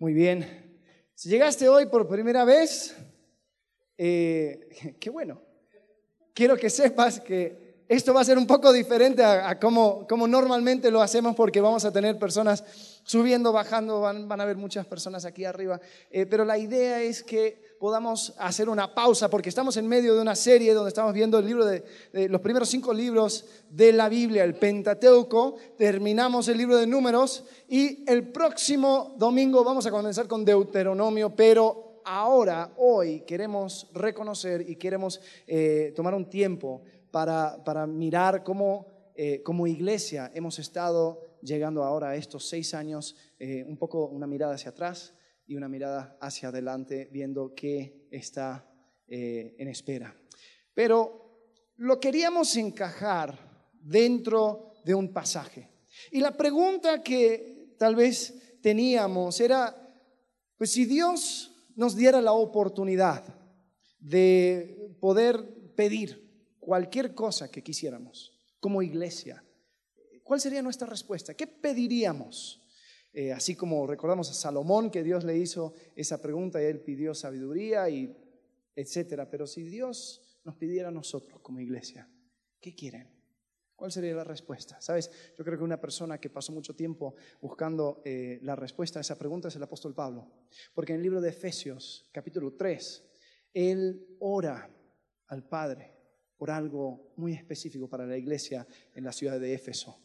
Muy bien. Si llegaste hoy por primera vez, eh, qué bueno. Quiero que sepas que esto va a ser un poco diferente a, como, normalmente lo hacemos porque vamos a tener personas subiendo, bajando, van, a haber muchas personas aquí arriba. Eh, pero la idea es que podamos hacer una pausa, porque estamos en medio de una serie donde estamos viendo el libro de, los primeros cinco libros de la Biblia, el Pentateuco. Terminamos el libro de Números y el próximo domingo vamos a comenzar con Deuteronomio, pero ahora, hoy, queremos reconocer y queremos eh, tomar un tiempo para, para mirar cómo eh, como iglesia hemos estado llegando ahora a estos seis años, eh, un poco una mirada hacia atrás y una mirada hacia adelante viendo qué está eh, en espera. Pero lo queríamos encajar dentro de un pasaje. Y la pregunta que tal vez teníamos era, pues si Dios nos diera la oportunidad de poder pedir cualquier cosa que quisiéramos como iglesia, ¿cuál sería nuestra respuesta? ¿Qué pediríamos? Eh, así como recordamos a Salomón que Dios le hizo esa pregunta y él pidió sabiduría y etcétera. Pero si Dios nos pidiera a nosotros como iglesia, ¿qué quieren? ¿Cuál sería la respuesta? Sabes, yo creo que una persona que pasó mucho tiempo buscando eh, la respuesta a esa pregunta es el apóstol Pablo. Porque en el libro de Efesios, capítulo 3, él ora al Padre por algo muy específico para la iglesia en la ciudad de Éfeso.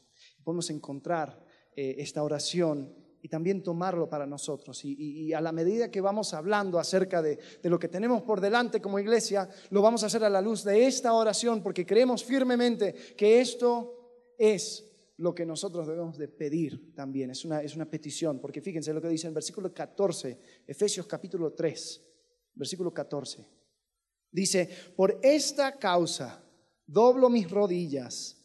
Podemos encontrar eh, esta oración y también tomarlo para nosotros. Y, a la medida que vamos hablando acerca de, lo que tenemos por delante como iglesia, lo vamos a hacer a la luz de esta oración porque creemos firmemente que esto es lo que nosotros debemos de pedir también. Es una, es una petición, porque fíjense lo que dice en versículo 14, Efesios capítulo 3, versículo 14. Dice, por esta causa doblo mis rodillas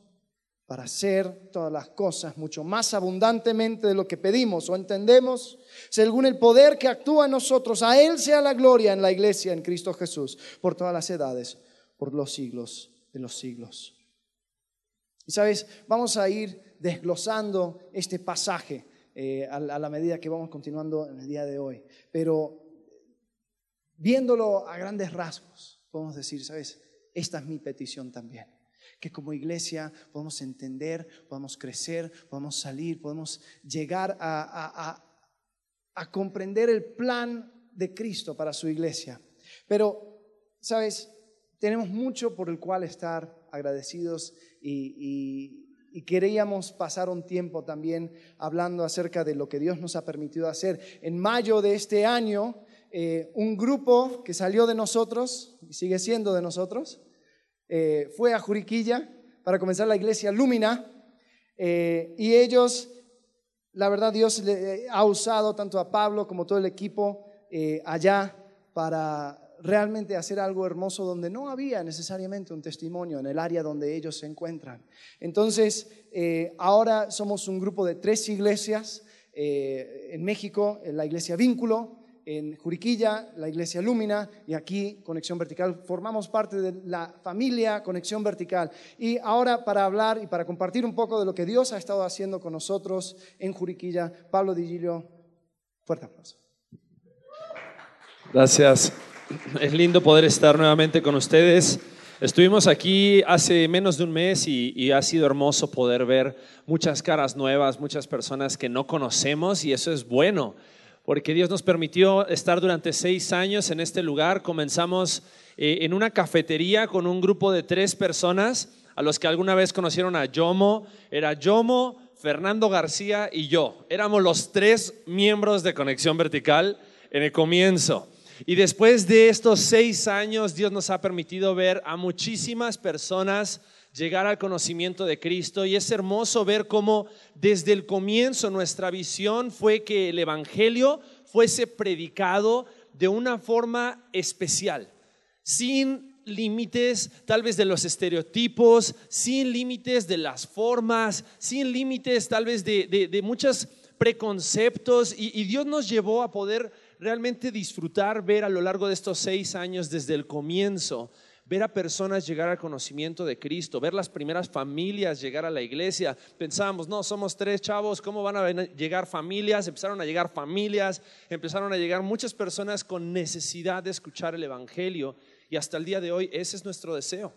para hacer todas las cosas mucho más abundantemente de lo que pedimos o entendemos, según el poder que actúa en nosotros, a Él sea la gloria en la iglesia, en Cristo Jesús, por todas las edades, por los siglos de los siglos. Y sabes, vamos a ir desglosando este pasaje eh, a la medida que vamos continuando en el día de hoy, pero viéndolo a grandes rasgos, podemos decir, sabes, esta es mi petición también que como iglesia podamos entender, podamos crecer, podamos salir, podamos llegar a, comprender el plan de Cristo para su iglesia. Pero, ¿sabes? Tenemos mucho por el cual estar agradecidos y, queríamos pasar un tiempo también hablando acerca de lo que Dios nos ha permitido hacer. En mayo de este año, eh, un grupo que salió de nosotros y sigue siendo de nosotros, eh, fue a Juriquilla para comenzar la iglesia Lumina eh, y ellos, la verdad, Dios le ha usado tanto a Pablo como todo el equipo eh, allá para realmente hacer algo hermoso donde no había necesariamente un testimonio en el área donde ellos se encuentran. Entonces, ahora somos un grupo de tres iglesias en México, la iglesia Vínculo, en Juriquilla, la iglesia Lúmina, y aquí Conexión Vertical. Formamos parte de la familia Conexión Vertical. Y ahora para hablar y para compartir un poco de lo que Dios ha estado haciendo con nosotros en Juriquilla, Pablo Digilio, fuerte aplauso. Gracias. Es lindo poder estar nuevamente con ustedes. Estuvimos aquí hace menos de un mes y, y, ha sido hermoso poder ver muchas caras nuevas, muchas personas que no conocemos y eso es bueno porque Dios nos permitió estar durante seis años en este lugar. Comenzamos eh, en una cafetería con un grupo de tres personas, a los que alguna vez conocieron a Yomo. Era Yomo, Fernando García y yo. Éramos los tres miembros de Conexión Vertical en el comienzo. Y después de estos seis años, Dios nos ha permitido ver a muchísimas personas llegar al conocimiento de Cristo. Y es hermoso ver cómo desde el comienzo nuestra visión fue que el Evangelio fuese predicado de una forma especial, sin límites tal vez de los estereotipos, sin límites de las formas, sin límites tal vez de, muchos preconceptos. Y Dios nos llevó a poder realmente disfrutar, ver a lo largo de estos seis años desde el comienzo ver a personas llegar al conocimiento de Cristo, ver las primeras familias llegar a la iglesia. Pensábamos, no, somos tres chavos, ¿cómo van a llegar familias? Empezaron a llegar familias, empezaron a llegar muchas personas con necesidad de escuchar el Evangelio y hasta el día de hoy ese es nuestro deseo.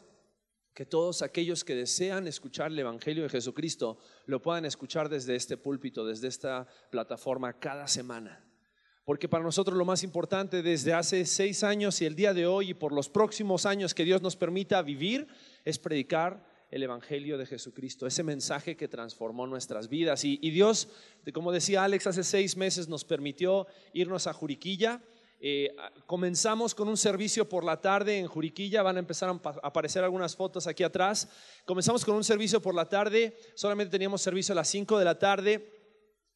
Que todos aquellos que desean escuchar el Evangelio de Jesucristo lo puedan escuchar desde este púlpito, desde esta plataforma cada semana. Porque para nosotros lo más importante desde hace seis años y el día de hoy y por los próximos años que Dios nos permita vivir es predicar el Evangelio de Jesucristo, ese mensaje que transformó nuestras vidas. Y, Dios, como decía Alex, hace seis meses nos permitió irnos a Juriquilla. Eh, comenzamos con un servicio por la tarde en Juriquilla, van a empezar a aparecer algunas fotos aquí atrás. Comenzamos con un servicio por la tarde, solamente teníamos servicio a las cinco de la tarde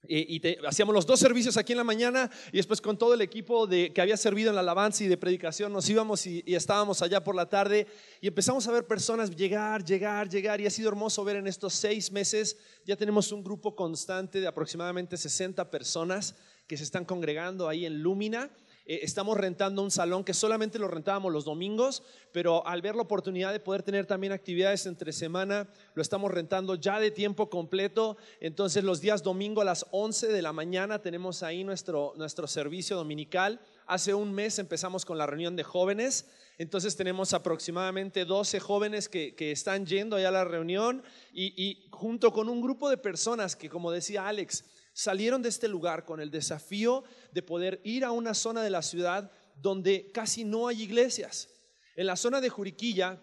y, hacíamos los dos servicios aquí en la mañana y después con todo el equipo de, que había servido en la alabanza y de predicación nos íbamos y, estábamos allá por la tarde y empezamos a ver personas llegar, llegar, llegar y ha sido hermoso ver en estos seis meses, ya tenemos un grupo constante de aproximadamente 60 personas que se están congregando ahí en Lumina eh, estamos rentando un salón que solamente lo rentábamos los domingos, pero al ver la oportunidad de poder tener también actividades entre semana, lo estamos rentando ya de tiempo completo. Entonces los días domingo a las 11 de la mañana tenemos ahí nuestro, nuestro servicio dominical. Hace un mes empezamos con la reunión de jóvenes. Entonces tenemos aproximadamente 12 jóvenes que, están yendo allá a la reunión y, y junto con un grupo de personas que, como decía Alex, salieron de este lugar con el desafío de poder ir a una zona de la ciudad donde casi no hay iglesias. En la zona de Juriquilla,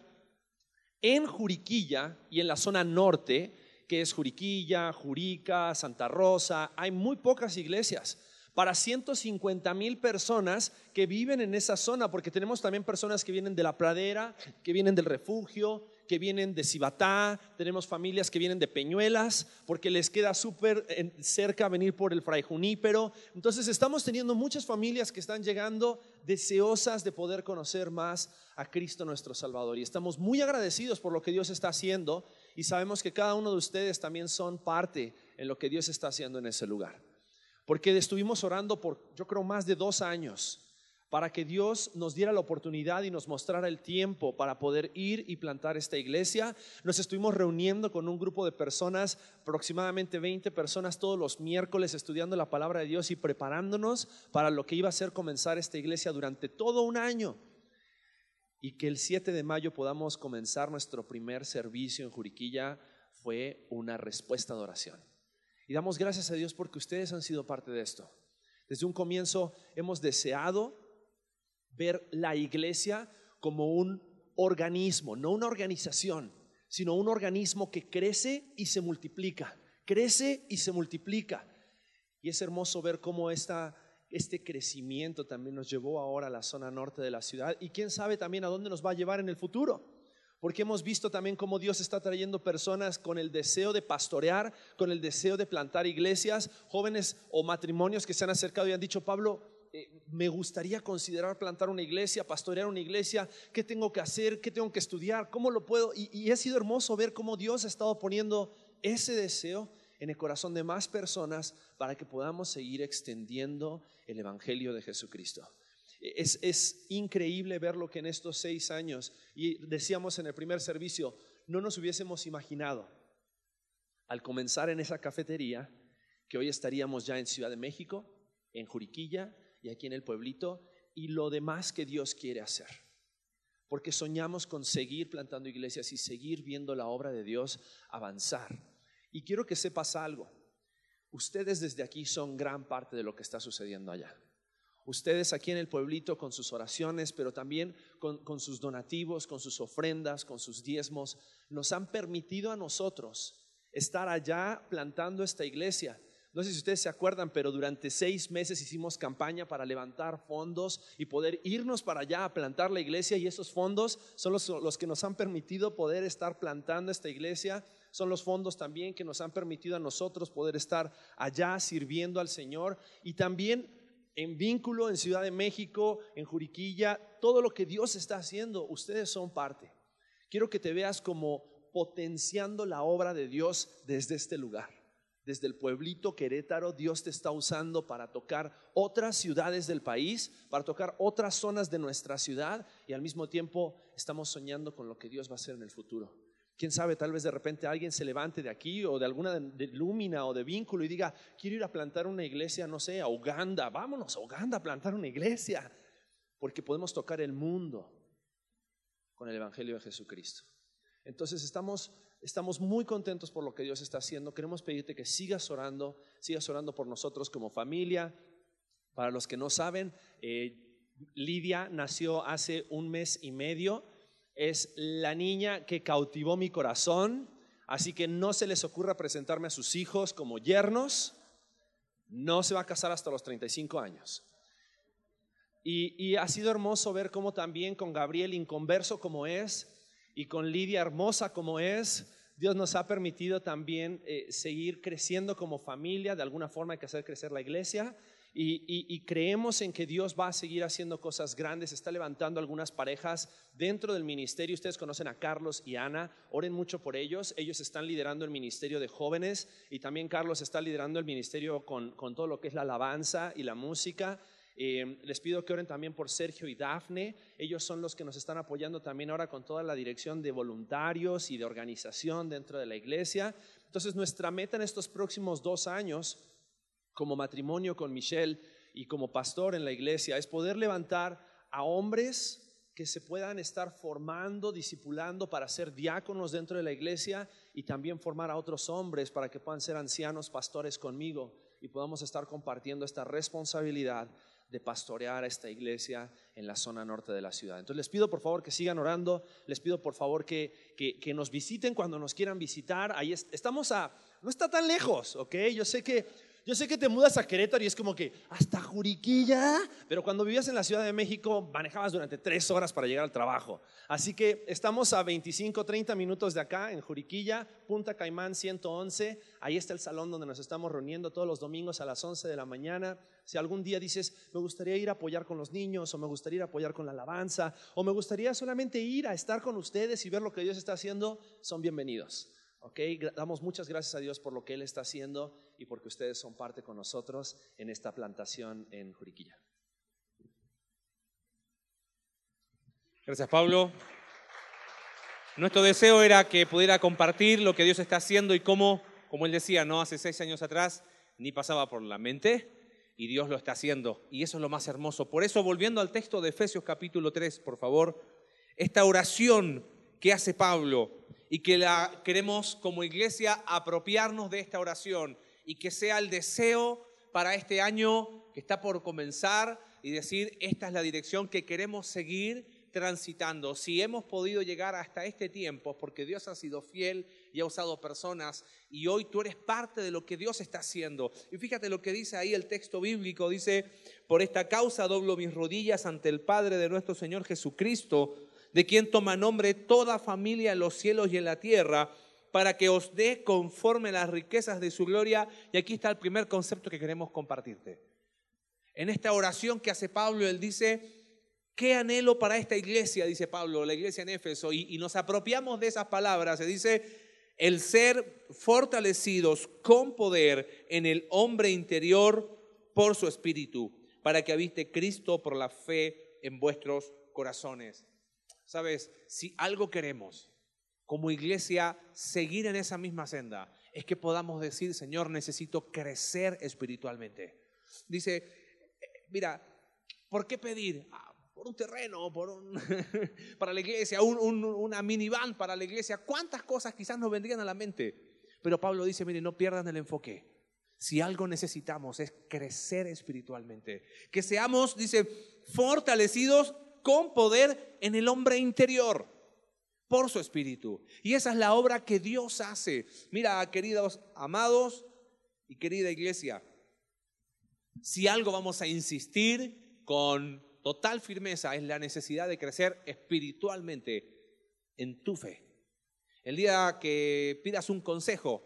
en Juriquilla y en la zona norte, que es Juriquilla, Jurica, Santa Rosa, hay muy pocas iglesias para 150 mil personas que viven en esa zona, porque tenemos también personas que vienen de la pradera, que vienen del refugio, que vienen de Cibatá, tenemos familias que vienen de Peñuelas, porque les queda súper cerca venir por el Fray Junípero. Entonces estamos teniendo muchas familias que están llegando deseosas de poder conocer más a Cristo nuestro Salvador. Y estamos muy agradecidos por lo que Dios está haciendo y sabemos que cada uno de ustedes también son parte en lo que Dios está haciendo en ese lugar. Porque estuvimos orando por, yo creo, más de dos años para que Dios nos diera la oportunidad y nos mostrara el tiempo para poder ir y plantar esta iglesia. Nos estuvimos reuniendo con un grupo de personas, aproximadamente 20 personas, todos los miércoles estudiando la palabra de Dios y preparándonos para lo que iba a ser comenzar esta iglesia durante todo un año. Y que el 7 de mayo podamos comenzar nuestro primer servicio en Juriquilla fue una respuesta de oración. Y damos gracias a Dios porque ustedes han sido parte de esto. Desde un comienzo hemos deseado ver la iglesia como un organismo, no una organización, sino un organismo que crece y se multiplica, crece y se multiplica. Y es hermoso ver cómo esta, este crecimiento también nos llevó ahora a la zona norte de la ciudad y quién sabe también a dónde nos va a llevar en el futuro. Porque hemos visto también cómo Dios está trayendo personas con el deseo de pastorear, con el deseo de plantar iglesias, jóvenes o matrimonios que se han acercado y han dicho, Pablo, eh, me gustaría considerar plantar una iglesia, pastorear una iglesia, qué tengo que hacer, qué tengo que estudiar, cómo lo puedo. Y, y ha sido hermoso ver cómo Dios ha estado poniendo ese deseo en el corazón de más personas para que podamos seguir extendiendo el Evangelio de Jesucristo. Es, es, increíble ver lo que en estos seis años, y decíamos en el primer servicio, no nos hubiésemos imaginado al comenzar en esa cafetería que hoy estaríamos ya en Ciudad de México, en Juriquilla, y aquí en el pueblito y lo demás que Dios quiere hacer. Porque soñamos con seguir plantando iglesias y seguir viendo la obra de Dios avanzar. Y quiero que sepas algo. Ustedes desde aquí son gran parte de lo que está sucediendo allá. Ustedes aquí en el pueblito con sus oraciones, pero también con, con, sus donativos, con sus ofrendas, con sus diezmos, nos han permitido a nosotros estar allá plantando esta iglesia No sé si ustedes se acuerdan, pero durante seis meses hicimos campaña para levantar fondos y poder irnos para allá a plantar la iglesia y esos fondos son los, los que nos han permitido poder estar plantando esta iglesia son los fondos también que nos han permitido a nosotros poder estar allá sirviendo al Señor y también en vínculo en Ciudad de México, en Juriquilla, todo lo que Dios está haciendo, ustedes son parte. Quiero que te veas como potenciando la obra de Dios desde este lugar. Desde el pueblito Querétaro, Dios te está usando para tocar otras ciudades del país, para tocar otras zonas de nuestra ciudad y al mismo tiempo estamos soñando con lo que Dios va a hacer en el futuro. Quién sabe, tal vez de repente alguien se levante de aquí o de alguna de, Lúmina o de vínculo y diga, quiero ir a plantar una iglesia, no sé, a Uganda, vámonos a Uganda a plantar una iglesia, porque podemos tocar el mundo con el Evangelio de Jesucristo. Entonces estamos, estamos muy contentos por lo que Dios está haciendo. Queremos pedirte que sigas orando, sigas orando por nosotros como familia. Para los que no saben, eh, Lidia nació hace un mes y medio es la niña que cautivó mi corazón, así que no se les ocurra presentarme a sus hijos como yernos, no se va a casar hasta los 35 años. Y, ha sido hermoso ver cómo también con Gabriel, inconverso como es, y con Lidia, hermosa como es, Dios nos ha permitido también eh, seguir creciendo como familia, de alguna forma hay que hacer crecer la iglesia, y, creemos en que Dios va a seguir haciendo cosas grandes, está levantando algunas parejas dentro del ministerio. Ustedes conocen a Carlos y Ana, oren mucho por ellos. Ellos están liderando el ministerio de jóvenes y también Carlos está liderando el ministerio con, todo lo que es la alabanza y la música. Eh, les pido que oren también por Sergio y Dafne. Ellos son los que nos están apoyando también ahora con toda la dirección de voluntarios y de organización dentro de la iglesia. Entonces, nuestra meta en estos próximos dos años como matrimonio con Michelle y como pastor en la iglesia es poder levantar a hombres que se puedan estar formando, discipulando para ser diáconos dentro de la iglesia y también formar a otros hombres para que puedan ser ancianos pastores conmigo y podamos estar compartiendo esta responsabilidad de pastorear a esta iglesia en la zona norte de la ciudad. Entonces les pido por favor que sigan orando, les pido por favor que, que, nos visiten cuando nos quieran visitar. Ahí estamos a, no está tan lejos, ¿ok? Yo sé que yo sé que te mudas a Querétaro y es como que hasta Juriquilla, pero cuando vivías en la Ciudad de México manejabas durante tres horas para llegar al trabajo. Así que estamos a 25, 30 minutos de acá en Juriquilla, Punta Caimán 111. Ahí está el salón donde nos estamos reuniendo todos los domingos a las 11 de la mañana. Si algún día dices, me gustaría ir a apoyar con los niños, o me gustaría ir a apoyar con la alabanza, o me gustaría solamente ir a estar con ustedes y ver lo que Dios está haciendo, son bienvenidos. ¿Ok? Damos muchas gracias a Dios por lo que Él está haciendo y porque ustedes son parte con nosotros en esta plantación en Juriquilla. Gracias, Pablo. Nuestro deseo era que pudiera compartir lo que Dios está haciendo y cómo, como él decía, no hace seis años atrás, ni pasaba por la mente, y Dios lo está haciendo. Y eso es lo más hermoso. Por eso, volviendo al texto de Efesios capítulo 3, por favor, esta oración que hace Pablo y que la queremos como iglesia apropiarnos de esta oración y que sea el deseo para este año que está por comenzar y decir, esta es la dirección que queremos seguir transitando. Si hemos podido llegar hasta este tiempo, porque Dios ha sido fiel y ha usado personas, y hoy tú eres parte de lo que Dios está haciendo. Y fíjate lo que dice ahí el texto bíblico, dice, por esta causa doblo mis rodillas ante el Padre de nuestro Señor Jesucristo de quien toma nombre toda familia en los cielos y en la tierra, para que os dé conforme las riquezas de su gloria. Y aquí está el primer concepto que queremos compartirte. En esta oración que hace Pablo, él dice, ¿qué anhelo para esta iglesia? Dice Pablo, la iglesia en Éfeso, y, y nos apropiamos de esas palabras. Se dice, el ser fortalecidos con poder en el hombre interior por su espíritu, para que habite Cristo por la fe en vuestros corazones. Sabes, si algo queremos como iglesia seguir en esa misma senda, es que podamos decir, Señor, necesito crecer espiritualmente. Dice, eh, mira, ¿por qué pedir? Un terreno, por un, para la iglesia, una minivan para la iglesia. ¿Cuántas cosas quizás nos vendrían a la mente? Pero Pablo dice, mire, no pierdan el enfoque. Si algo necesitamos es crecer espiritualmente. Que seamos, dice, fortalecidos con poder en el hombre interior por su espíritu. Y esa es la obra que Dios hace. Mira, queridos amados, Y querida iglesia, si algo vamos a insistir con total firmeza es la necesidad de crecer espiritualmente en tu fe. El día que pidas un consejo,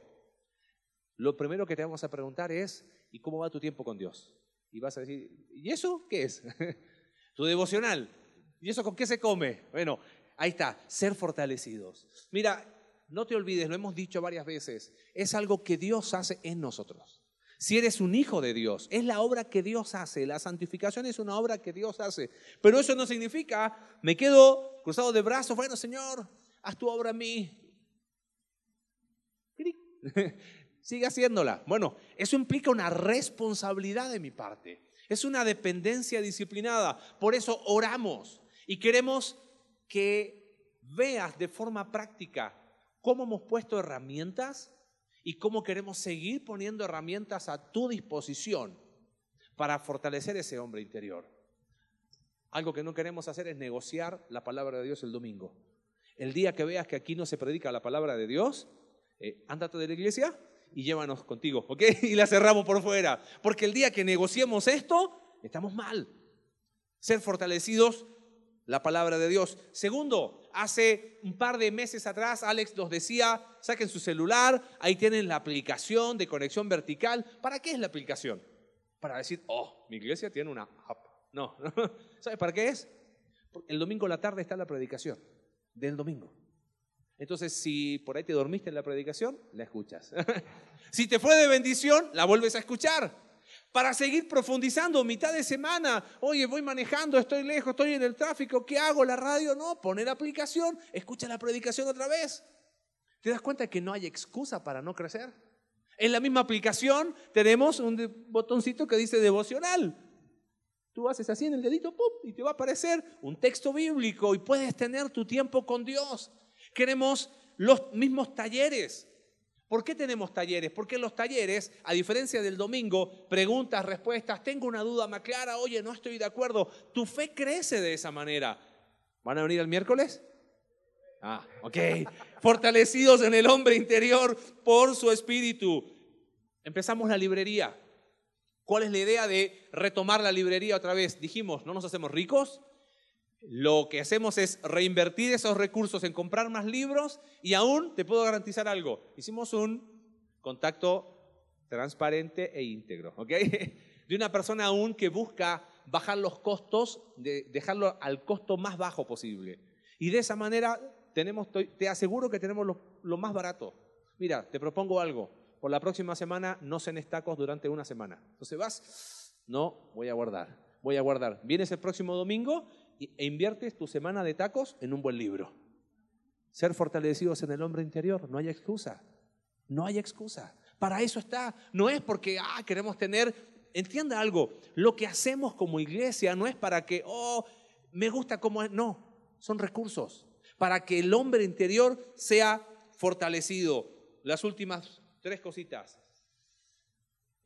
lo primero que te vamos a preguntar es, ¿y cómo va tu tiempo con Dios? Y vas a decir, ¿y eso qué es? tu devocional. ¿Y eso con qué se come? Bueno, ahí está, ser fortalecidos. Mira, no te olvides, lo hemos dicho varias veces, es algo que Dios hace en nosotros. Si eres un hijo de Dios, es la obra que Dios hace. La santificación es una obra que Dios hace. Pero eso no significa, me quedo cruzado de brazos, bueno Señor, haz tu obra en mí. Sigue haciéndola. Bueno, eso implica una responsabilidad de mi parte. Es una dependencia disciplinada. Por eso oramos y queremos que veas de forma práctica cómo hemos puesto herramientas y cómo queremos seguir poniendo herramientas a tu disposición para fortalecer ese hombre interior. Algo que no queremos hacer es negociar la palabra de Dios el domingo. El día que veas que aquí no se predica la palabra de Dios, eh, ándate de la iglesia y llévanos contigo, ¿ok? Y la cerramos por fuera. Porque el día que negociemos esto, estamos mal. Ser fortalecidos la palabra de Dios. Segundo, hace un par de meses atrás Alex nos decía, saquen su celular, ahí tienen la aplicación de conexión vertical. ¿Para qué es la aplicación? Para decir, oh, mi iglesia tiene una app. No, ¿sabes para qué es? El domingo a la tarde está la predicación del domingo. Entonces, si por ahí te dormiste en la predicación, la escuchas. si te fue de bendición, la vuelves a escuchar para seguir profundizando mitad de semana. Oye, voy manejando, estoy lejos, estoy en el tráfico, ¿qué hago? La radio, no, poner aplicación, escucha la predicación otra vez. ¿Te das cuenta que no hay excusa para no crecer? En la misma aplicación tenemos un botoncito que dice devocional. Tú haces así en el dedito ¡pum! y te va a aparecer un texto bíblico y puedes tener tu tiempo con Dios. Queremos los mismos talleres. ¿Por qué tenemos talleres? Porque en los talleres, a diferencia del domingo, preguntas, respuestas, tengo una duda más clara, oye, no estoy de acuerdo, tu fe crece de esa manera. ¿Van a venir el miércoles? Ah, ok. Fortalecidos en el hombre interior por su espíritu. Empezamos la librería. ¿Cuál es la idea de retomar la librería otra vez? Dijimos, ¿no nos hacemos ricos? Lo que hacemos es reinvertir esos recursos en comprar más libros y aún te puedo garantizar algo. Hicimos un contacto transparente e íntegro, ¿ok? De una persona aún que busca bajar los costos, de dejarlo al costo más bajo posible. Y de esa manera tenemos, te aseguro que tenemos lo, más barato. Mira, te propongo algo. Por la próxima semana no cenes tacos durante una semana. Entonces vas, no, voy a guardar, voy a guardar. Vienes el próximo domingo e inviertes tu semana de tacos en un buen libro. Ser fortalecidos en el hombre interior, no hay excusa. No hay excusa. Para eso está. No es porque ah, queremos tener, entienda algo, lo que hacemos como iglesia no es para que, oh, me gusta como es. No, son recursos. Para que el hombre interior sea fortalecido. Las últimas tres cositas.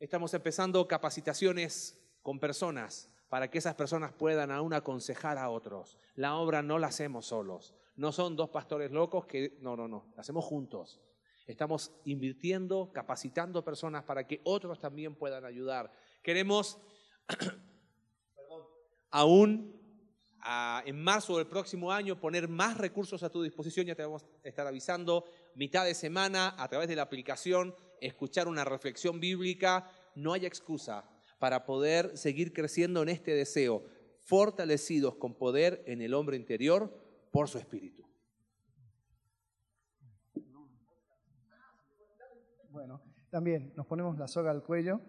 Estamos empezando capacitaciones con personas para que esas personas puedan aún aconsejar a otros. La obra no la hacemos solos. No son dos pastores locos que, no, no, no, la hacemos juntos. Estamos invirtiendo, capacitando personas para que otros también puedan ayudar. Queremos, aún en marzo del próximo año, poner más recursos a tu disposición. Ya te vamos a estar avisando. Mitad de semana, a través de la aplicación, escuchar una reflexión bíblica. No hay excusa para poder seguir creciendo en este deseo, fortalecidos con poder en el hombre interior por su espíritu. Bueno, también nos ponemos la soga al cuello,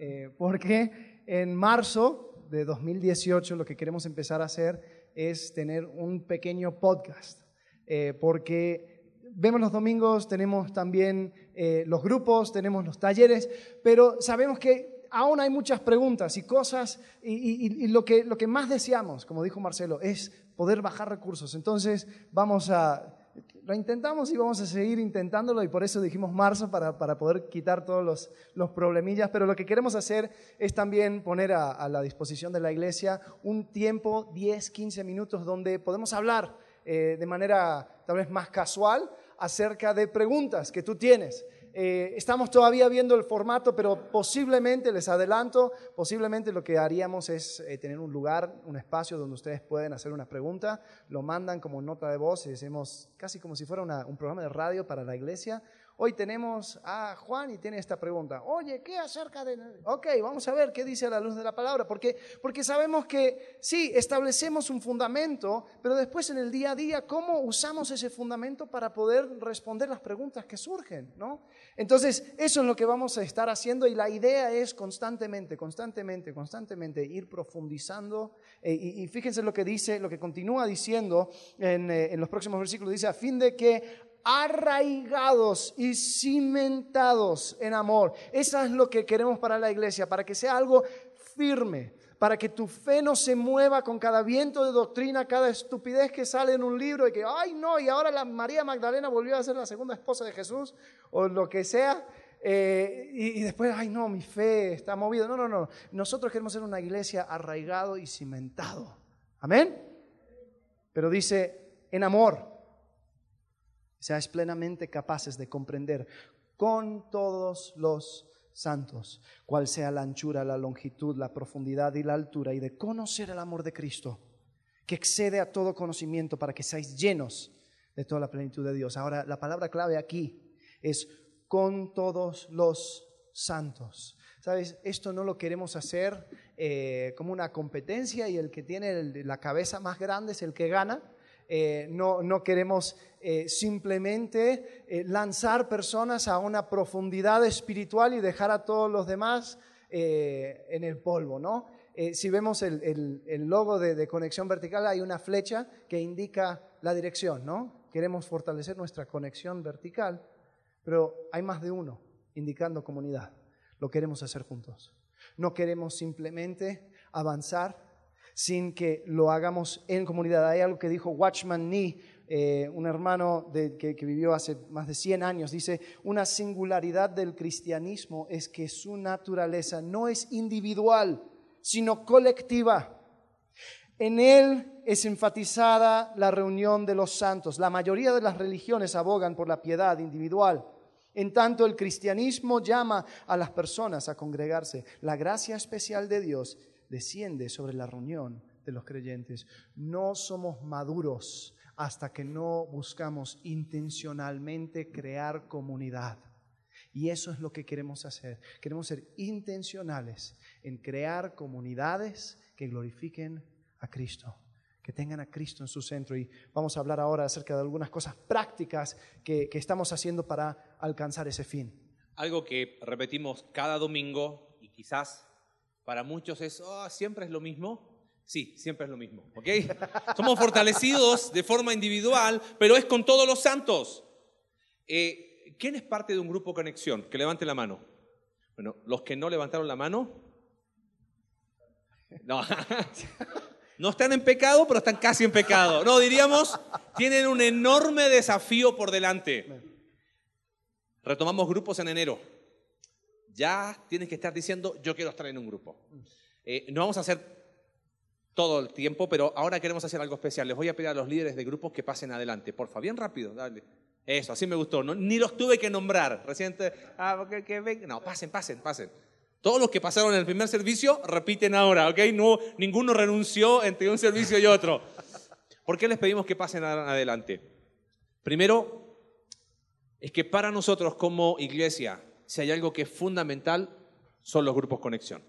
eh, porque en marzo de 2018 lo que queremos empezar a hacer es tener un pequeño podcast, eh, porque vemos los domingos, tenemos también eh, los grupos, tenemos los talleres, pero sabemos que aún hay muchas preguntas y cosas, y, lo, que, lo que más deseamos, como dijo Marcelo, es poder bajar recursos. Entonces, vamos a, lo intentamos y vamos a seguir intentándolo y por eso dijimos marzo para, para poder quitar todos los, los, problemillas, pero lo que queremos hacer es también poner a, la disposición de la iglesia un tiempo, 10, 15 minutos, donde podemos hablar eh, de manera tal vez más casual acerca de preguntas que tú tienes. Eh, estamos todavía viendo el formato, pero posiblemente, les adelanto, posiblemente lo que haríamos es eh, tener un lugar, un espacio donde ustedes pueden hacer una pregunta, lo mandan como nota de voz y hacemos casi como si fuera un programa de radio para la iglesia Hoy tenemos a Juan y tiene esta pregunta. Oye, ¿qué acerca de...? Ok, vamos a ver qué dice a la luz de la palabra. Porque, porque sabemos que sí, establecemos un fundamento, pero después en el día a día, ¿cómo usamos ese fundamento para poder responder las preguntas que surgen? ¿no? Entonces, eso es lo que vamos a estar haciendo y la idea es constantemente, constantemente, constantemente ir profundizando. Eh, y, fíjense lo que dice, lo que continúa diciendo en, eh, en los próximos versículos. Dice, a fin de que arraigados y cimentados en amor. Eso es lo que queremos para la iglesia, para que sea algo firme, para que tu fe no se mueva con cada viento de doctrina, cada estupidez que sale en un libro y que, ay no, y ahora la María Magdalena volvió a ser la segunda esposa de Jesús, o lo que sea. Eh, y, y, después, ay no, mi fe está movida. No, no, no. Nosotros queremos ser una iglesia arraigado y cimentado. Amén. Pero dice, en amor seáis plenamente capaces de comprender con todos los santos cuál sea la anchura, la longitud, la profundidad y la altura, y de conocer el amor de Cristo, que excede a todo conocimiento para que seáis llenos de toda la plenitud de Dios. Ahora, la palabra clave aquí es con todos los santos. ¿Sabes? Esto no lo queremos hacer eh, como una competencia y el que tiene la cabeza más grande es el que gana. Eh, no, no, queremos eh, simplemente eh, lanzar personas a una profundidad espiritual y dejar a todos los demás en el polvo, ¿no? si vemos el, el, logo de, de, conexión vertical, hay una flecha que indica la dirección, ¿no? Queremos fortalecer nuestra conexión vertical, pero hay más de uno indicando comunidad. Lo queremos hacer juntos. No queremos simplemente avanzar sin que lo hagamos en comunidad. Hay algo que dijo Watchman Nee, eh, un hermano que, vivió hace más de 100 años, dice, una singularidad del cristianismo es que su naturaleza no es individual, sino colectiva. En él es enfatizada la reunión de los santos. La mayoría de las religiones abogan por la piedad individual. En tanto, el cristianismo llama a las personas a congregarse. La gracia especial de Dios desciende sobre la reunión de los creyentes. No somos maduros hasta que no buscamos intencionalmente crear comunidad. Y eso es lo que queremos hacer. Queremos ser intencionales en crear comunidades que glorifiquen a Cristo, que tengan a Cristo en su centro. Y vamos a hablar ahora acerca de algunas cosas prácticas que, estamos haciendo para alcanzar ese fin. Algo que repetimos cada domingo y quizás para muchos es, oh, siempre es lo mismo. Sí, siempre es lo mismo, ¿ok? Somos fortalecidos de forma individual, pero es con todos los santos. Eh, ¿Quién es parte de un grupo conexión? Que levante la mano. Bueno, los que no levantaron la mano, no, no están en pecado, pero están casi en pecado. No, diríamos, tienen un enorme desafío por delante. Retomamos grupos en enero ya tienes que estar diciendo, yo quiero estar en un grupo. Eh, no vamos a hacer todo el tiempo, pero ahora queremos hacer algo especial. Les voy a pedir a los líderes de grupos que pasen adelante. Porfa, bien rápido. Eso, así me gustó. Ni los tuve que nombrar. Reciente, ah, que, No, pasen, pasen, pasen. Todos los que pasaron en el primer servicio repiten ahora, ¿ok? No, ninguno renunció entre un servicio y otro. ¿Por qué les pedimos que pasen adelante? Primero, es que para nosotros como iglesia, si hay algo que es fundamental, son los grupos conexión.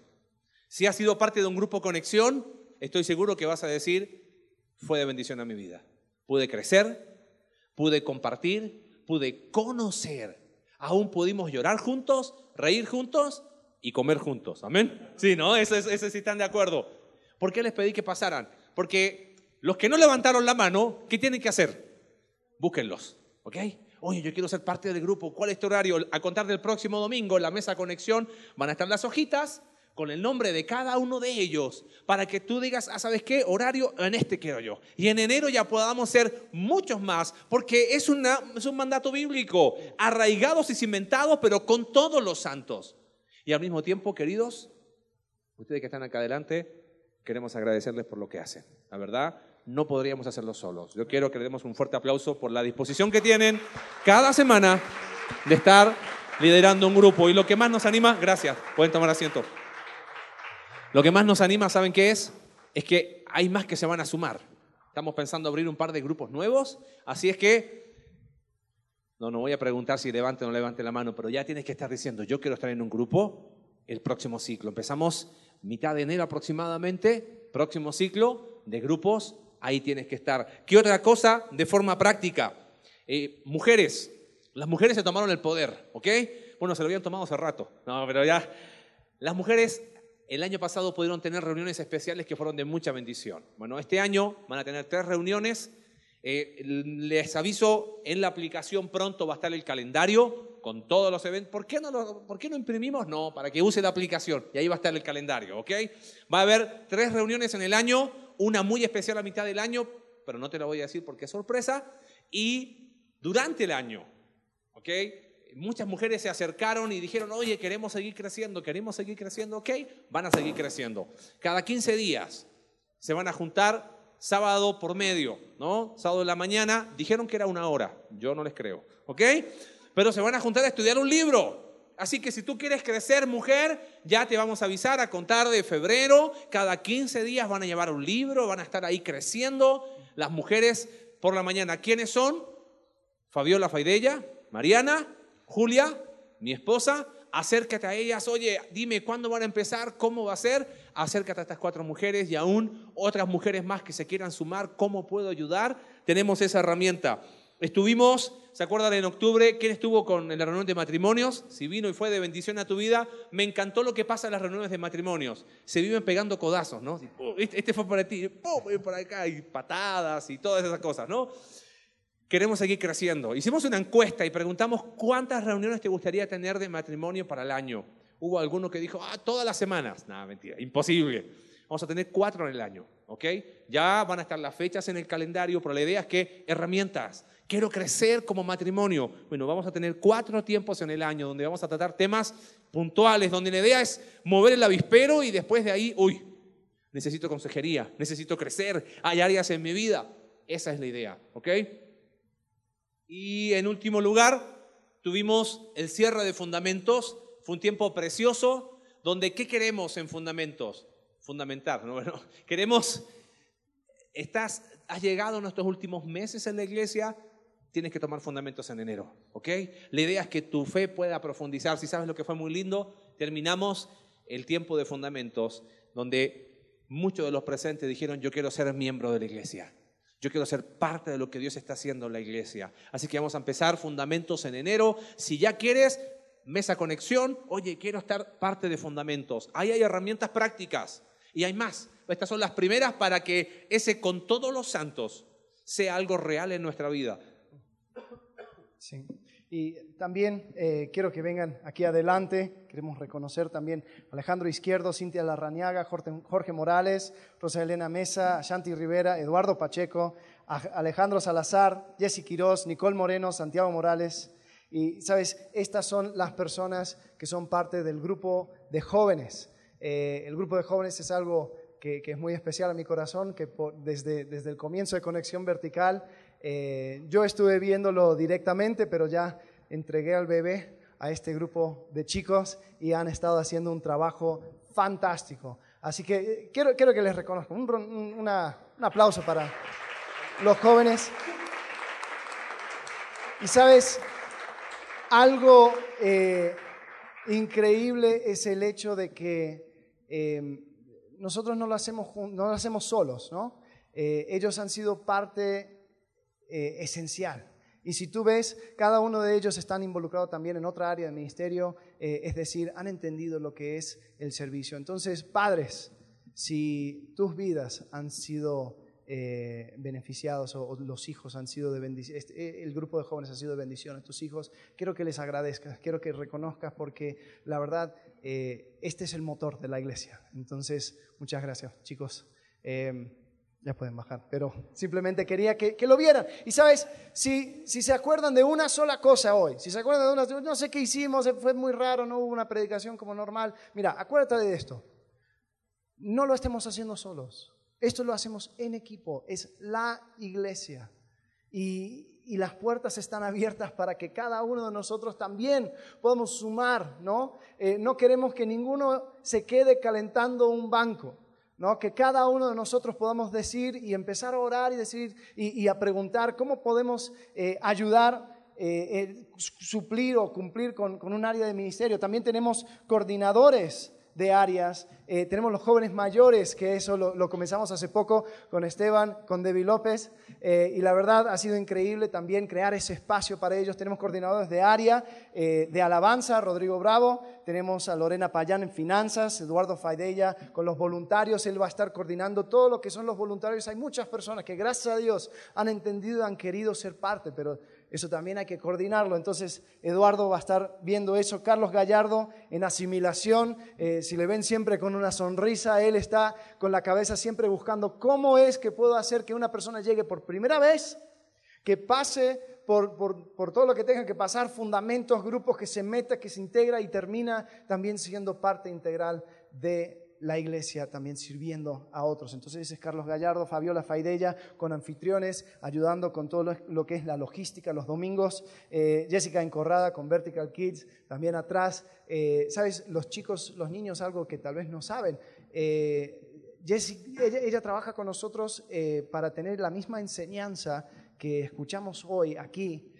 Si has sido parte de un grupo conexión, estoy seguro que vas a decir, fue de bendición a mi vida. Pude crecer, pude compartir, pude conocer. Aún pudimos llorar juntos, reír juntos y comer juntos. Amén. Sí, ¿no? Eso, eso sí están de acuerdo. ¿Por qué les pedí que pasaran? Porque los que no levantaron la mano, ¿qué tienen que hacer? Búsquenlos, ¿ok? Oye, yo quiero ser parte del grupo, ¿cuál es tu horario? A contar del próximo domingo, en la mesa conexión, van a estar las hojitas con el nombre de cada uno de ellos, para que tú digas, ah, ¿sabes qué? Horario, en este quiero yo. Y en enero ya podamos ser muchos más, porque es, una, es un mandato bíblico, arraigados y cimentados, pero con todos los santos. Y al mismo tiempo, queridos, ustedes que están acá adelante, queremos agradecerles por lo que hacen. La verdad, no podríamos hacerlo solos. Yo quiero que le demos un fuerte aplauso por la disposición que tienen cada semana de estar liderando un grupo. Y lo que más nos anima, gracias, pueden tomar asiento. Lo que más nos anima, ¿saben qué es? Es que hay más que se van a sumar. Estamos pensando abrir un par de grupos nuevos, así es que, no, no voy a preguntar si levante o no levante la mano, pero ya tienes que estar diciendo, yo quiero estar en un grupo el próximo ciclo. Empezamos mitad de enero aproximadamente, próximo ciclo de grupos, ahí tienes que estar. ¿Qué otra cosa de forma práctica? Eh, mujeres, las mujeres se tomaron el poder, ¿ok? Bueno, se lo habían tomado hace rato, no, pero ya, las mujeres el año pasado pudieron tener reuniones especiales que fueron de mucha bendición. Bueno, este año van a tener tres reuniones. Eh, les aviso, en la aplicación pronto va a estar el calendario con todos los eventos. ¿Por qué, no lo, ¿Por qué no imprimimos? No, para que use la aplicación y ahí va a estar el calendario, ¿ok? Va a haber tres reuniones en el año, una muy especial a mitad del año, pero no te la voy a decir porque es sorpresa, y durante el año, ¿ok? muchas mujeres se acercaron y dijeron, oye, queremos seguir creciendo, queremos seguir creciendo, ok, van a seguir creciendo. Cada 15 días se van a juntar sábado por medio, ¿no? Sábado de la mañana, dijeron que era una hora, yo no les creo, ¿ok? Pero se van a juntar a estudiar un libro. Así que si tú quieres crecer, mujer, ya te vamos a avisar a contar de febrero. Cada 15 días van a llevar un libro, van a estar ahí creciendo. Las mujeres por la mañana, ¿quiénes son? Fabiola Faidella, Mariana, Julia, mi esposa, acércate a ellas, oye, dime cuándo van a empezar, cómo va a ser, acércate a estas cuatro mujeres y aún otras mujeres más que se quieran sumar, cómo puedo ayudar, tenemos esa herramienta. Estuvimos, ¿se acuerdan en octubre? ¿Quién estuvo con la reunión de matrimonios? Si vino y fue de bendición a tu vida, me encantó lo que pasa en las reuniones de matrimonios. Se viven pegando codazos, ¿no? Este, fue para ti, por acá, y patadas y todas esas cosas, ¿no? queremos seguir creciendo. Hicimos una encuesta y preguntamos cuántas reuniones te gustaría tener de matrimonio para el año. Hubo alguno que dijo, ah, todas las semanas. Nada, mentira, imposible. Vamos a tener cuatro en el año, ¿ok? Ya van a estar las fechas en el calendario, pero la idea es que herramientas. Quiero crecer como matrimonio. Bueno, vamos a tener cuatro tiempos en el año donde vamos a tratar temas puntuales, donde la idea es mover el avispero y después de ahí, uy, necesito consejería, necesito crecer, hay áreas en mi vida. Esa es la idea, ¿ok? Y en último lugar, tuvimos el cierre de fundamentos. Fue un tiempo precioso donde ¿qué queremos en fundamentos? Fundamentar, ¿no? Bueno, queremos, estás, has llegado en estos últimos meses en la iglesia, tienes que tomar fundamentos en enero, ¿ok? La idea es que tu fe pueda profundizar. Si sabes lo que fue muy lindo, terminamos el tiempo de fundamentos donde muchos de los presentes dijeron, yo quiero ser miembro de la iglesia. Yo quiero ser parte de lo que Dios está haciendo en la iglesia. Así que vamos a empezar fundamentos en enero. Si ya quieres, mesa conexión, oye, quiero estar parte de fundamentos. Ahí hay herramientas prácticas y hay más. Estas son las primeras para que ese con todos los santos sea algo real en nuestra vida. Sí. Y también eh, quiero que vengan aquí adelante. Queremos reconocer también a Alejandro Izquierdo, Cintia Larrañaga, Jorge, Morales, Rosa Elena Mesa, Shanti Rivera, Eduardo Pacheco, Alejandro Salazar, Jessy Quirós, Nicole Moreno, Santiago Morales. Y, ¿sabes? Estas son las personas que son parte del grupo de jóvenes. Eh, el grupo de jóvenes es algo que, es muy especial a mi corazón, que desde, desde el comienzo de Conexión Vertical eh, yo estuve viéndolo directamente, pero ya entregué al bebé a este grupo de chicos y han estado haciendo un trabajo fantástico. Así que eh, quiero, quiero que les reconozca. Un, aplauso para los jóvenes. Y sabes, algo eh, increíble es el hecho de que nosotros no lo hacemos, no lo hacemos solos, ¿no? ellos han sido parte eh, esencial. Y si tú ves, cada uno de ellos están involucrados también en otra área del ministerio, eh, es decir, han entendido lo que es el servicio. Entonces, padres, si tus vidas han sido eh, beneficiados o, los hijos han sido de bendición, este, el grupo de jóvenes ha sido de bendición a tus hijos, quiero que les agradezcas, quiero que reconozcas porque la verdad, este es el motor de la iglesia. Entonces, muchas gracias, chicos. Ya pueden bajar, pero simplemente quería que, lo vieran. Y sabes, si, si, se acuerdan de una sola cosa hoy, si se acuerdan de una, no sé qué hicimos, fue muy raro, no hubo una predicación como normal. Mira, acuérdate de esto. No lo estemos haciendo solos. Esto lo hacemos en equipo, es la iglesia. Y, y las puertas están abiertas para que cada uno de nosotros también podamos sumar, ¿no? Eh, no queremos que ninguno se quede calentando un banco, ¿no? Que cada uno de nosotros podamos decir y empezar a orar y decir y, a preguntar cómo podemos eh, ayudar eh, suplir o cumplir con, con, un área de ministerio. También tenemos coordinadores de áreas. Eh, tenemos los jóvenes mayores, que eso lo, comenzamos hace poco con Esteban, con Debbie López, eh, y la verdad ha sido increíble también crear ese espacio para ellos. Tenemos coordinadores de área, eh, de alabanza, Rodrigo Bravo, tenemos a Lorena Payán en finanzas, Eduardo Faidella con los voluntarios, él va a estar coordinando todo lo que son los voluntarios. Hay muchas personas que gracias a Dios han entendido, han querido ser parte, pero eso también hay que coordinarlo. Entonces, Eduardo va a estar viendo eso. Carlos Gallardo en asimilación. Eh, si le ven siempre con una sonrisa, él está con la cabeza siempre buscando cómo es que puedo hacer que una persona llegue por primera vez, que pase por, por, todo lo que tenga que pasar, fundamentos, grupos, que se meta, que se integra y termina también siendo parte integral de la iglesia también sirviendo a otros. Entonces es Carlos Gallardo, Fabiola Faidella con anfitriones, ayudando con todo lo, que es la logística los domingos. Eh, Jessica Encorrada con Vertical Kids, también atrás. Eh, Sabes, los chicos, los niños, algo que tal vez no saben. Eh, ella, trabaja con nosotros para tener la misma enseñanza que escuchamos hoy aquí